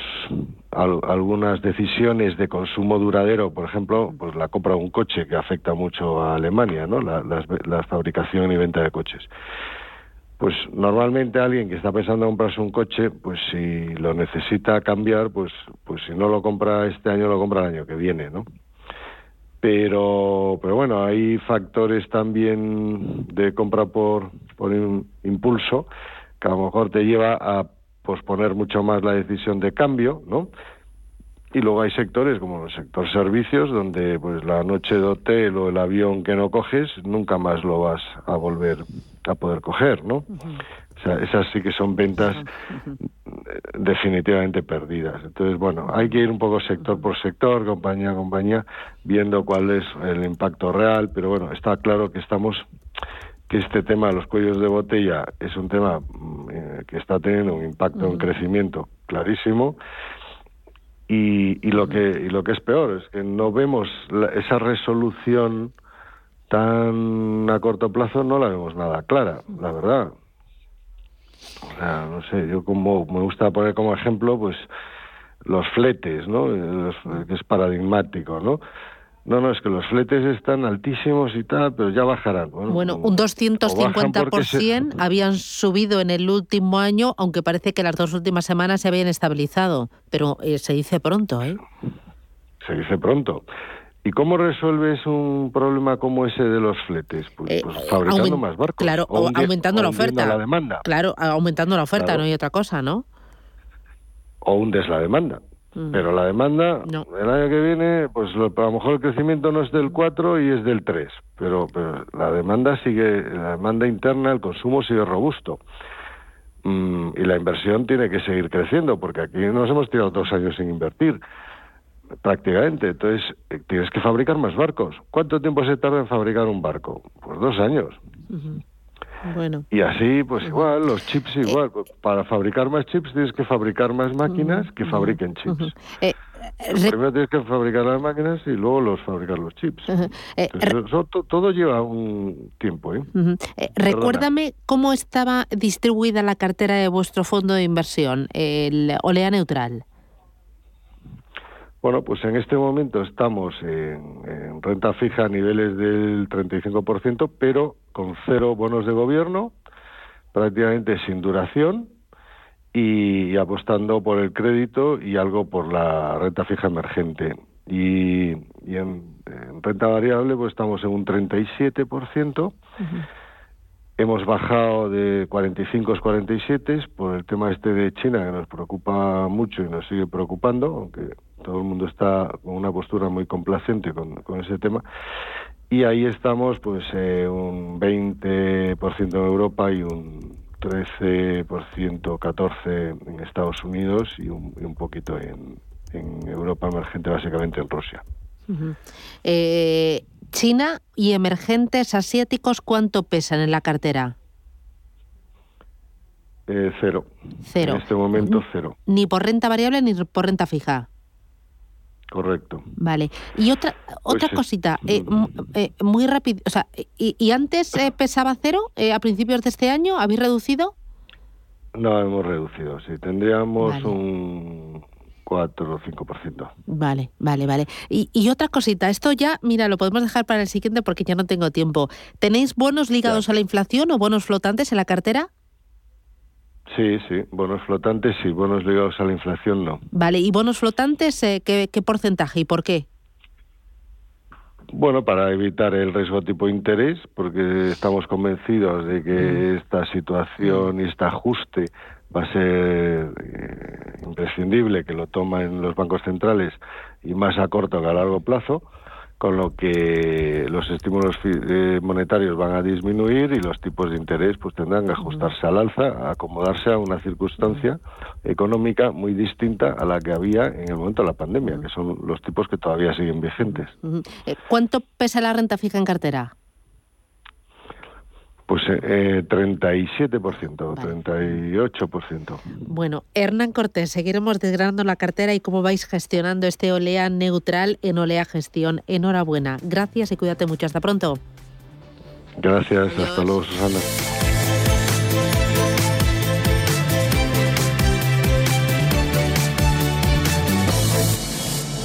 algunas decisiones de consumo duradero, por ejemplo, pues la compra de un coche que afecta mucho a Alemania, ¿no? La, la fabricación y venta de coches. Pues normalmente alguien que está pensando en comprarse un coche, pues si lo necesita cambiar, pues, pues si no lo compra este año, lo compra el año que viene, ¿no? Pero, pero bueno, hay factores también de compra por, por impulso que a lo mejor te lleva a posponer mucho más la decisión de cambio, ¿no? Y luego hay sectores como el sector servicios, donde pues la noche de hotel o el avión que no coges, nunca más lo vas a volver a poder coger, ¿no? O sea, esas sí que son ventas definitivamente perdidas. Entonces, bueno, hay que ir un poco sector por sector, compañía a compañía, viendo cuál es el impacto real, pero bueno, está claro que estamos que este tema de los cuellos de botella es un tema mm, eh, que está teniendo un impacto en crecimiento clarísimo y, y, lo que y lo que es peor es que no vemos esa resolución tan a corto plazo no la vemos nada clara, la verdad. O sea, no sé, yo como me gusta poner como ejemplo, pues los fletes, ¿no? que es paradigmático, ¿no? No, no, es que los fletes están altísimos y tal, pero ya bajarán. Bueno, un 250% habían subido en el último año, aunque parece que las dos últimas semanas se habían estabilizado, pero eh, se dice pronto, ¿eh? Se dice pronto. ¿Y cómo resuelves un problema como ese de los fletes? Pues, eh, pues fabricando más barcos. Claro, o aumentando la oferta. La demanda. Claro, aumentando la oferta, no hay otra cosa, ¿no? O hundes la demanda. Mm. Pero la demanda, el año que viene, pues a lo mejor el crecimiento no es del 4 y es del 3. Pero, pero la demanda sigue, la demanda interna, el consumo sigue robusto. Mm, y la inversión tiene que seguir creciendo, porque aquí nos hemos tirado dos años sin invertir prácticamente. Entonces, eh, tienes que fabricar más barcos. ¿Cuánto tiempo se tarda en fabricar un barco? Pues dos años. Bueno. Y así, pues igual, los chips eh, igual. Para fabricar más chips tienes que fabricar más máquinas que fabriquen chips. Eh, primero tienes que fabricar las máquinas y luego los fabricar los chips. todo, lleva un tiempo. ¿eh? recuérdame cómo estaba distribuida la cartera de vuestro fondo de inversión, el Olea Neutral. Bueno, pues en este momento estamos en, renta fija a niveles del 35%, pero con cero bonos de gobierno, prácticamente sin duración y, apostando por el crédito y algo por la renta fija emergente. Y, en, renta variable pues estamos en un 37%. Hemos bajado de 45 a 47 por el tema este de China que nos preocupa mucho y nos sigue preocupando, aunque todo el mundo está con una postura muy complacente con, ese tema. Y ahí estamos, pues, eh, un 20% en Europa y un 13%, 14% en Estados Unidos y un, poquito en, Europa emergente, básicamente en Rusia. Eh, China y emergentes asiáticos, ¿cuánto pesan en la cartera? Eh, cero. Cero. En este momento, cero. Ni por renta variable ni por renta fija. Correcto. Vale. Y otra pues otra cosita, eh, eh, muy rápido, o sea, ¿y, antes eh, pesaba cero a principios de este año? ¿Habéis reducido? No, hemos reducido, sí. Tendríamos un 4 o 5%. Vale, vale, vale. Y, y, otra cosita, esto ya, mira, lo podemos dejar para el siguiente porque ya no tengo tiempo. ¿Tenéis bonos ligados a la inflación o bonos flotantes en la cartera? Sí, sí, bonos flotantes sí, bonos ligados a la inflación no. Vale, ¿y bonos flotantes eh, ¿qué, porcentaje y por qué? Bueno, para evitar el riesgo tipo interés, porque estamos convencidos de que mm. esta situación y este ajuste va a ser eh, imprescindible, que lo tomen los bancos centrales y más a corto que a largo plazo. Con lo que los estímulos eh, monetarios van a disminuir y los tipos de interés pues tendrán que ajustarse al alza, a acomodarse a una circunstancia económica muy distinta a la que había en el momento de la pandemia, que son los tipos que todavía siguen vigentes. Eh, ¿Cuánto pesa la renta fija en cartera? Pues eh, 37%, 38%. Bueno, Hernán Cortés, seguiremos desgranando la cartera y cómo vais gestionando este OLEA neutral en OLEA Gestión. Enhorabuena. Gracias y cuídate mucho. Hasta pronto. Gracias. Hasta luego, Susana.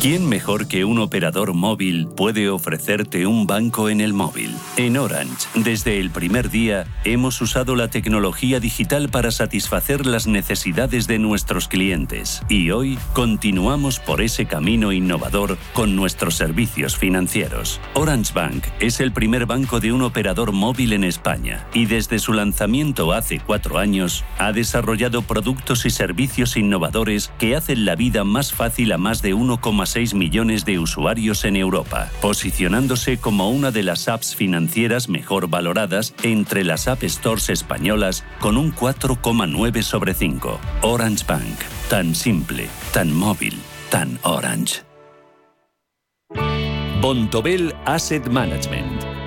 ¿Quién mejor que un operador móvil puede ofrecerte un banco en el móvil? En Orange, desde el primer día, hemos usado la tecnología digital para satisfacer las necesidades de nuestros clientes y hoy continuamos por ese camino innovador con nuestros servicios financieros. Orange Bank es el primer banco de un operador móvil en España y desde su lanzamiento hace cuatro años ha desarrollado productos y servicios innovadores que hacen la vida más fácil a más de 1,6 millones de usuarios en Europa, posicionándose como una de las apps financieras mejor valoradas entre las App Stores españolas con un 4,9 sobre 5. Orange Bank, tan simple, tan móvil, tan orange. Bontobel Asset Management.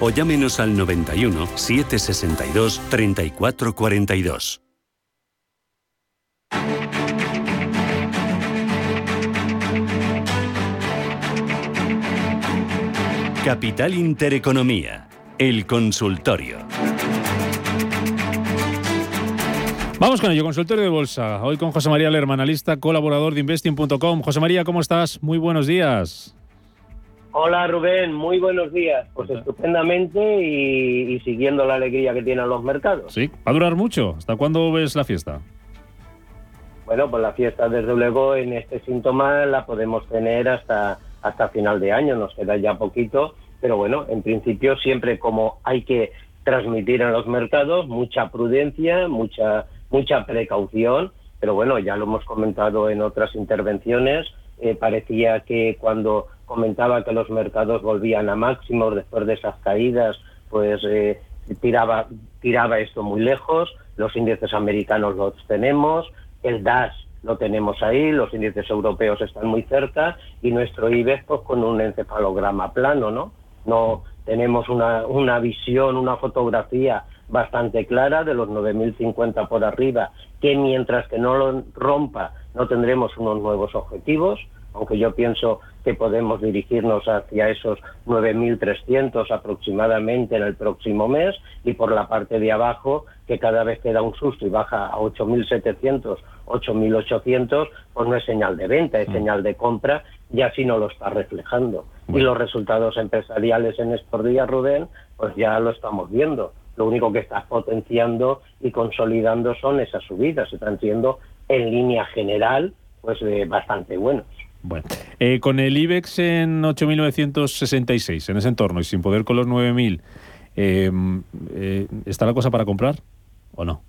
o llámenos al 91 762 3442. Capital Intereconomía, el consultorio. Vamos con ello, consultorio de bolsa. Hoy con José María Lerma, analista, colaborador de investing.com. José María, ¿cómo estás? Muy buenos días. Hola Rubén, muy buenos días. Pues estupendamente y, y siguiendo la alegría que tienen los mercados. Sí, va a durar mucho. ¿Hasta cuándo ves la fiesta? Bueno, pues la fiesta desde luego en este síntoma la podemos tener hasta, hasta final de año, nos queda ya poquito, pero bueno, en principio siempre como hay que transmitir en los mercados, mucha prudencia, mucha, mucha precaución, pero bueno, ya lo hemos comentado en otras intervenciones, eh, parecía que cuando comentaba que los mercados volvían a máximos después de esas caídas, pues eh, tiraba, tiraba esto muy lejos, los índices americanos los tenemos, el DAS lo tenemos ahí, los índices europeos están muy cerca y nuestro IBEX pues con un encefalograma plano, ¿no? No tenemos una, una visión, una fotografía bastante clara de los 9.050 por arriba, que mientras que no lo rompa no tendremos unos nuevos objetivos, aunque yo pienso que podemos dirigirnos hacia esos 9.300 aproximadamente en el próximo mes y por la parte de abajo que cada vez que da un susto y baja a 8.700, 8.800, pues no es señal de venta, es señal de compra y así no lo está reflejando. Y los resultados empresariales en estos días, Rubén, pues ya lo estamos viendo. Lo único que está potenciando y consolidando son esas subidas, están siendo en línea general pues eh, bastante buenos. Bueno, eh, con el IBEX en 8.966, en ese entorno, y sin poder con los 9.000, eh, eh, ¿está la cosa para comprar? o no?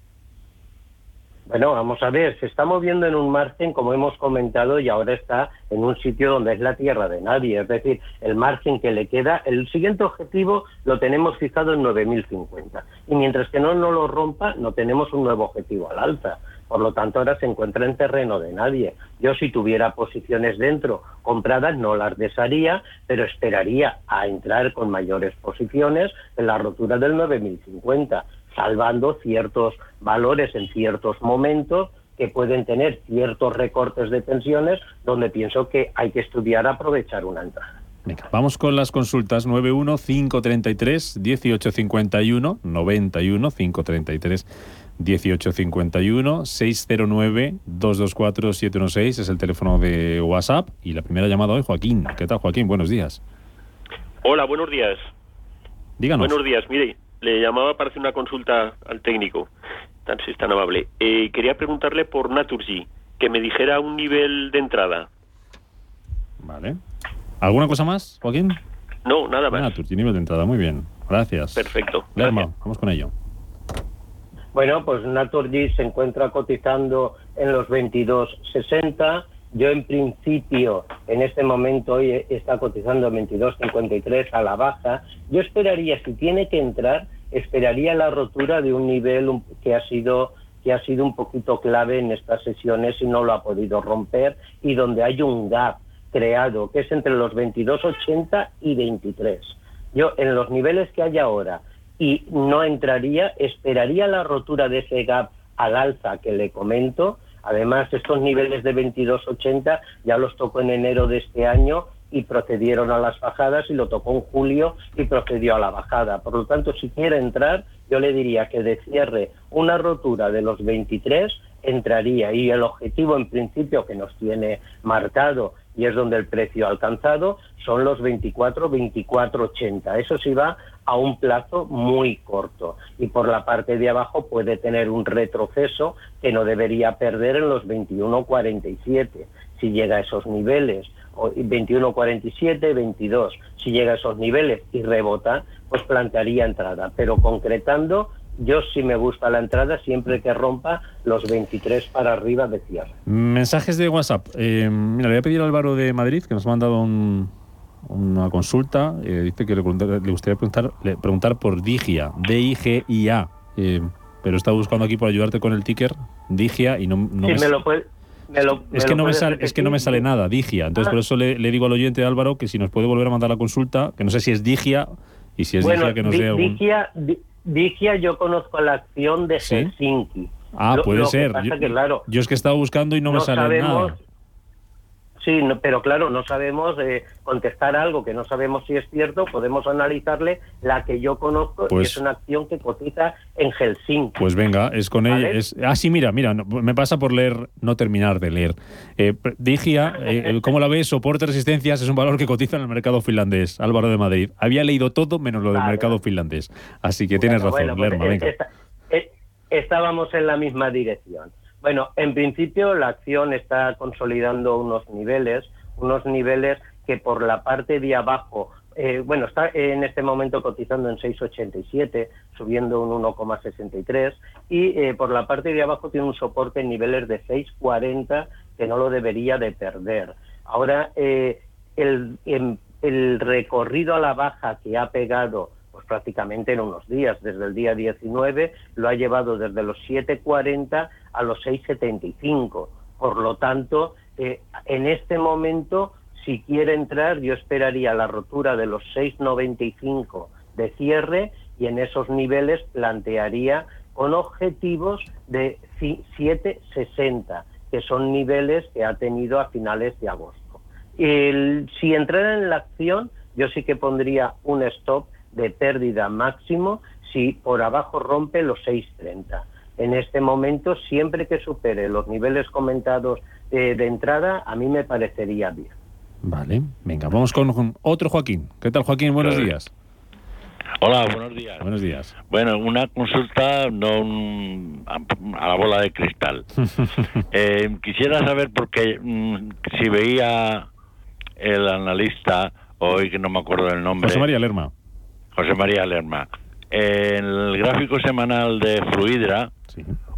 Bueno, vamos a ver, se está moviendo en un margen, como hemos comentado, y ahora está en un sitio donde es la tierra de nadie. Es decir, el margen que le queda, el siguiente objetivo lo tenemos fijado en 9.050. Y mientras que no, no lo rompa, no tenemos un nuevo objetivo al alza. Por lo tanto, ahora se encuentra en terreno de nadie. Yo si tuviera posiciones dentro compradas no las desharía, pero esperaría a entrar con mayores posiciones en la rotura del 9050 salvando ciertos valores en ciertos momentos que pueden tener ciertos recortes de tensiones donde pienso que hay que estudiar aprovechar una entrada. Vamos con las consultas 91 533 1851 91 533 1851 609 224 716 es el teléfono de WhatsApp y la primera llamada hoy Joaquín. ¿Qué tal Joaquín? Buenos días. Hola, buenos días. Díganos. Buenos días, mire, le llamaba para hacer una consulta al técnico, tan, si es tan amable. Eh, quería preguntarle por Naturgy, que me dijera un nivel de entrada. Vale. ¿Alguna cosa más, Joaquín? No, nada más. Naturgy, nivel de entrada, muy bien. Gracias. Perfecto. Lerma, vamos con ello. Bueno, pues Naturgy se encuentra cotizando en los 22.60. Yo en principio, en este momento, hoy está cotizando 22.53 a la baja. Yo esperaría, si tiene que entrar, esperaría la rotura de un nivel que ha sido que ha sido un poquito clave en estas sesiones y no lo ha podido romper y donde hay un gap creado que es entre los 22.80 y 23. Yo en los niveles que hay ahora y no entraría, esperaría la rotura de ese gap al alza que le comento. Además, estos niveles de 22.80 ya los tocó en enero de este año y procedieron a las bajadas y lo tocó en julio y procedió a la bajada. Por lo tanto, si quiere entrar, yo le diría que de cierre una rotura de los 23 entraría y el objetivo en principio que nos tiene marcado y es donde el precio alcanzado son los 24, 24, 80. Eso sí va a un plazo muy corto. Y por la parte de abajo puede tener un retroceso que no debería perder en los 21, 47 si llega a esos niveles. O 21, 47, 22 si llega a esos niveles y rebota pues plantearía entrada. Pero concretando yo sí me gusta la entrada siempre que rompa los 23 para arriba de cierre. Mensajes de WhatsApp. Eh, mira, le voy a pedir a Álvaro de Madrid, que nos ha mandado un- una consulta. Eh, dice que le, gustaría preguntar, le- preguntar por Digia, D-I-G-I-A. Eh, pero está buscando aquí por ayudarte con el ticker, Digia, y no, no Sí, me, me lo puede- me lo- es, que no me sale, es que no me sale nada, Digia. Entonces, Ah. por eso le, le digo al oyente Álvaro que si nos puede volver a mandar la consulta, que no sé si es Digia, y si es bueno, Digia, que nos dé algún... Digia, Di- Digia yo conozco la acción de ¿Sí? Helsinki. Ah, Lo- puede lo que ser. pasa Yo, que, claro, yo es que he estado buscando y no, me sale sabemos nada. Sí, no- pero claro, no sabemos eh, contestar algo que no sabemos si es cierto, podemos analizarle la que yo conozco y Pues- es una acción que cotiza en Helsinki. Pues venga, es con ella. ¿Vale? Es, ah, sí, mira, mira, no, me pasa por leer, no terminar de leer. Eh, Digia, eh, ¿cómo la ves? Soporte, resistencias, es un valor que cotiza en el mercado finlandés. Álvaro de Madrid. Había leído todo menos lo del Vale, mercado finlandés. Así que tienes razón, bueno, pues, Lerma, eh, venga. esta- eh, estábamos en la misma dirección. Bueno, en principio la acción está consolidando unos niveles, unos niveles que por la parte de abajo, eh, bueno, está en este momento cotizando en 6,87, subiendo un 1,63, y eh, por la parte de abajo tiene un soporte en niveles de 6,40 que no lo debería de perder. Ahora, eh, el, em- el recorrido a la baja que ha pegado pues prácticamente en unos días, desde el día 19, lo ha llevado desde los 7.40 a los 6.75. Por lo tanto, eh, en este momento, si quiere entrar, yo esperaría la rotura de los 6.95 de cierre y en esos niveles plantearía con objetivos de ci- 7.60, que son niveles que ha tenido a finales de agosto. El- si entrara en la acción, yo sí que pondría un stop de pérdida máximo si por abajo rompe los 6.30. En este momento, siempre que supere los niveles comentados eh, de entrada, a mí me parecería bien. Vale, venga, vamos con, con otro Joaquín. ¿Qué tal, Joaquín? Buenos días. Hola, buenos días. Buenos días. Bueno, una consulta no un- a, a la bola de cristal. (laughs) Eh, quisiera saber porque mm, si veía el analista hoy que no me acuerdo del nombre. José María Lerma. José María Lerma. En el gráfico semanal de Fluidra,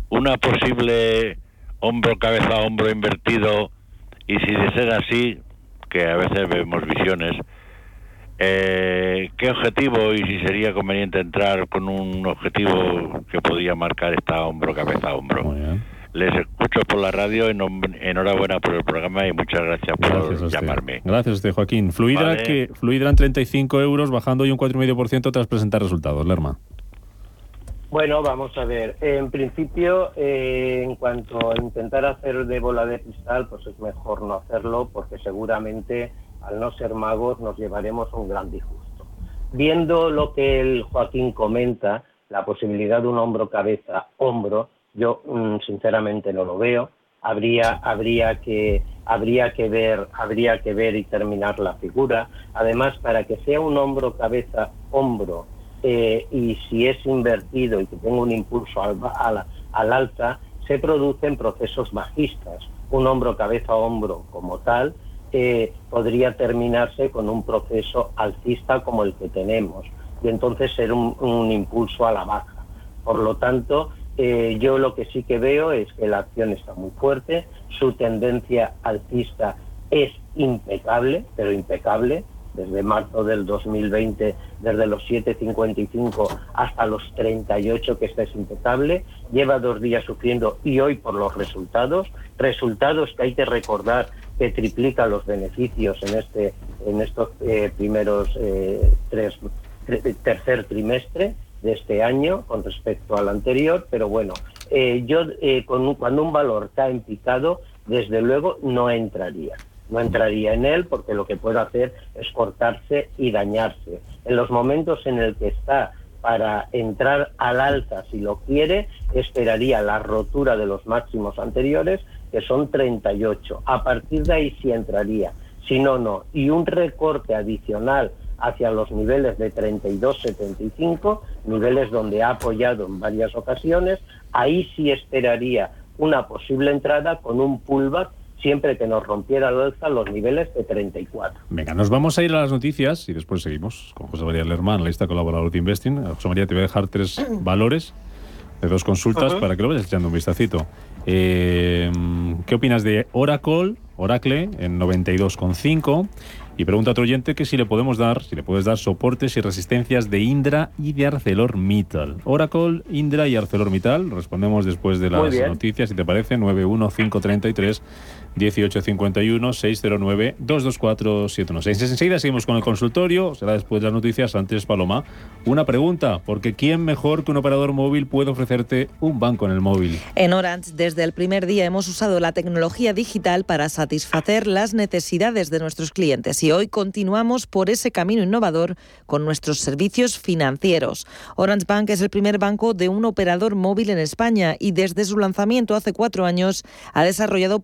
una posible hombro, cabeza, hombro invertido, y si de ser así, que a veces vemos visiones, eh, ¿qué objetivo y si sería conveniente entrar con un objetivo que podría marcar esta hombro, cabeza, hombro? Les escucho por la radio, enhorabuena por el programa y muchas gracias por llamarme. Gracias a usted, Joaquín. Fluidra, que, Fluidra en 35 euros, bajando hoy un 4,5% tras presentar resultados. Lerma. Bueno, vamos a ver. En principio, eh, en cuanto a intentar hacer de bola de cristal, pues es mejor no hacerlo porque seguramente al no ser magos nos llevaremos un gran disgusto. Viendo lo que el Joaquín comenta, la posibilidad de un hombro-cabeza-hombro, yo mm, sinceramente no lo veo. Habría, habría, que, habría, que ver, habría que ver y terminar la figura. Además, para que sea un hombro, cabeza, hombro, eh, y si es invertido y que tenga un impulso al, al, alza, se producen procesos bajistas. Un hombro, cabeza, hombro como tal eh, podría terminarse con un proceso alcista como el que tenemos y entonces ser un, un impulso a la baja. Por lo tanto, eh, yo lo que sí que veo es que la acción está muy fuerte, su tendencia alcista es impecable, pero impecable, desde marzo del 2020, desde los 7,55 hasta los 38, que está es impecable, lleva dos días sufriendo y hoy por los resultados, resultados que hay que recordar que triplica los beneficios en este en estos eh, primeros eh, tres tercer trimestre de este año con respecto al anterior, pero bueno, eh, yo eh, con cuando un valor está en picado, desde luego no entraría. No entraría en él porque lo que puede hacer es cortarse y dañarse. En los momentos en el que está para entrar al alza, si lo quiere, esperaría la rotura de los máximos anteriores, que son 38. A partir de ahí sí entraría. Si no, no. Y un recorte adicional hacia los niveles de 32-75, niveles donde ha apoyado en varias ocasiones, ahí sí esperaría una posible entrada con un pullback siempre que nos rompiera al alza los niveles de 34. Venga, nos vamos a ir a las noticias y después seguimos con José María Lerman, analista colaborador de Investing. José María, te voy a dejar tres valores de dos consultas para que lo vayas echando un vistacito. Eh, ¿Qué opinas de Oracle, Oracle en 92,5? Y pregunta a otro oyente que si le podemos dar, si le puedes dar soportes y resistencias de Indra y de ArcelorMittal. Oracle, Indra y ArcelorMittal. Respondemos después de las noticias, si te parece, 91533 1851 609 224 716. Enseguida seguimos con el consultorio, será después de las noticias. Antes, Paloma, una pregunta, porque ¿quién mejor que un operador móvil puede ofrecerte un banco en el móvil? En Orange, desde el primer día hemos usado la tecnología digital para satisfacer las necesidades de nuestros clientes y hoy continuamos por ese camino innovador con nuestros servicios financieros. Orange Bank es el primer banco de un operador móvil en España y desde su lanzamiento hace cuatro años ha desarrollado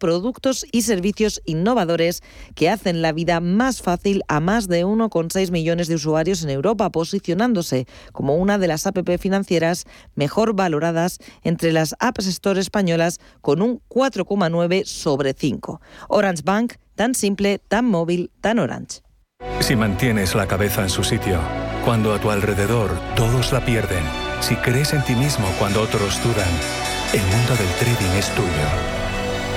productos y servicios innovadores que hacen la vida más fácil a más de 1,6 millones de usuarios en Europa, posicionándose como una de las APP financieras mejor valoradas entre las App Store españolas con un 4,9 sobre 5. Orange Bank, tan simple, tan móvil, tan Orange. Si mantienes la cabeza en su sitio, cuando a tu alrededor todos la pierden, si crees en ti mismo cuando otros dudan, el mundo del trading es tuyo.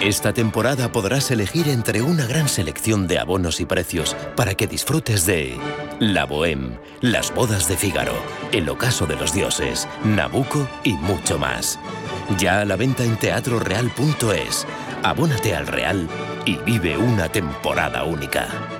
Esta temporada podrás elegir entre una gran selección de abonos y precios para que disfrutes de La Bohème, Las Bodas de Fígaro, El Ocaso de los Dioses, Nabucco y mucho más. Ya a la venta en teatroreal.es. Abónate al Real y vive una temporada única.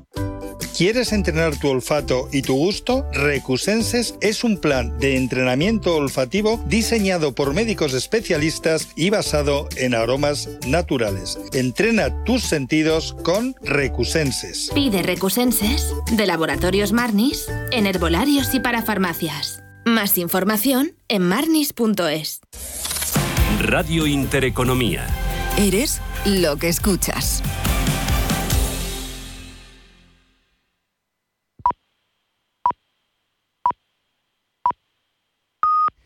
¿Quieres entrenar tu olfato y tu gusto? Recusenses es un plan de entrenamiento olfativo diseñado por médicos especialistas y basado en aromas naturales. Entrena tus sentidos con Recusenses. Pide Recusenses de Laboratorios Marnis en herbolarios y para farmacias. Más información en marnis.es. Radio Intereconomía. Eres lo que escuchas.